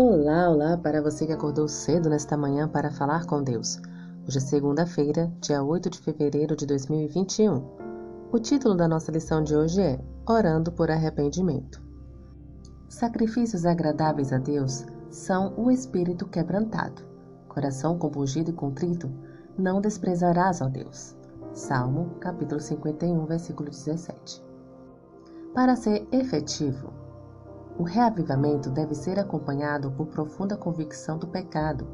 Olá, olá para você que acordou cedo nesta manhã para falar com Deus. Hoje é segunda-feira, dia 8 de fevereiro de 2021. O título da nossa lição de hoje é Orando por Arrependimento. Sacrifícios agradáveis a Deus são o espírito quebrantado. Coração compungido e contrito, não desprezarás, ó Deus. Salmo, capítulo 51, versículo 17. Para ser efetivo, o reavivamento deve ser acompanhado por profunda convicção do pecado,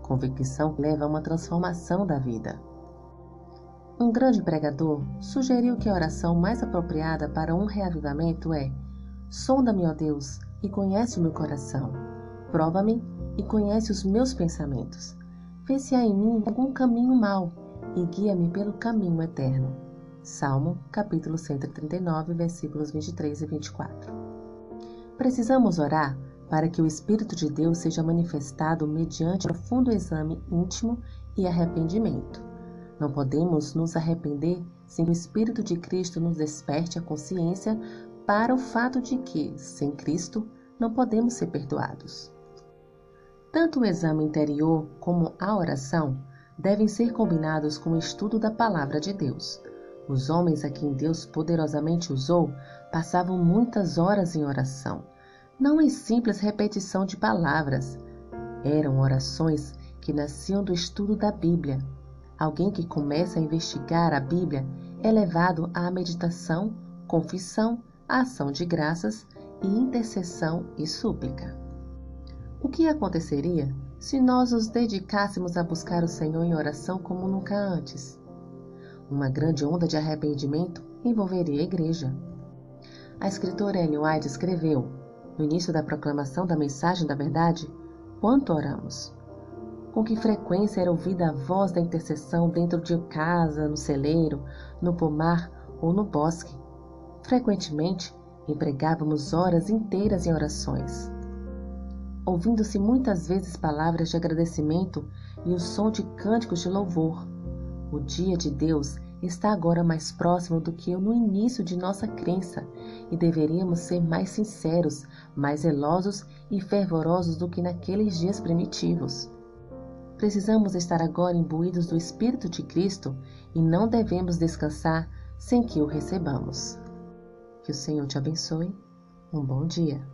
convicção que leva a uma transformação da vida. Um grande pregador sugeriu que a oração mais apropriada para um reavivamento é: Sonda-me, ó Deus, e conhece o meu coração. Prova-me e conhece os meus pensamentos. Vê se há em mim algum caminho mau e guia-me pelo caminho eterno. Salmo, capítulo 139, versículos 23 e 24. Precisamos orar para que o Espírito de Deus seja manifestado mediante profundo exame íntimo e arrependimento. Não podemos nos arrepender sem o Espírito de Cristo nos desperte a consciência para o fato de que, sem Cristo, não podemos ser perdoados. Tanto o exame interior como a oração devem ser combinados com o estudo da palavra de Deus. Os homens a quem Deus poderosamente usou passavam muitas horas em oração, não em simples repetição de palavras. Eram orações que nasciam do estudo da Bíblia. Alguém que começa a investigar a Bíblia é levado à meditação, confissão, ação de graças e intercessão e súplica. O que aconteceria se nós nos dedicássemos a buscar o Senhor em oração como nunca antes? Uma grande onda de arrependimento envolveria a igreja. A escritora Ellen White escreveu, no início da proclamação da mensagem da verdade, quanto oramos? Com que frequência era ouvida a voz da intercessão dentro de casa, no celeiro, no pomar ou no bosque? Frequentemente, empregávamos horas inteiras em orações. Ouvindo-se muitas vezes palavras de agradecimento e o som de cânticos de louvor. O dia de Deus está agora mais próximo do que no início de nossa crença e deveríamos ser mais sinceros, mais zelosos e fervorosos do que naqueles dias primitivos. Precisamos estar agora imbuídos do Espírito de Cristo e não devemos descansar sem que o recebamos. Que o Senhor te abençoe. Um bom dia.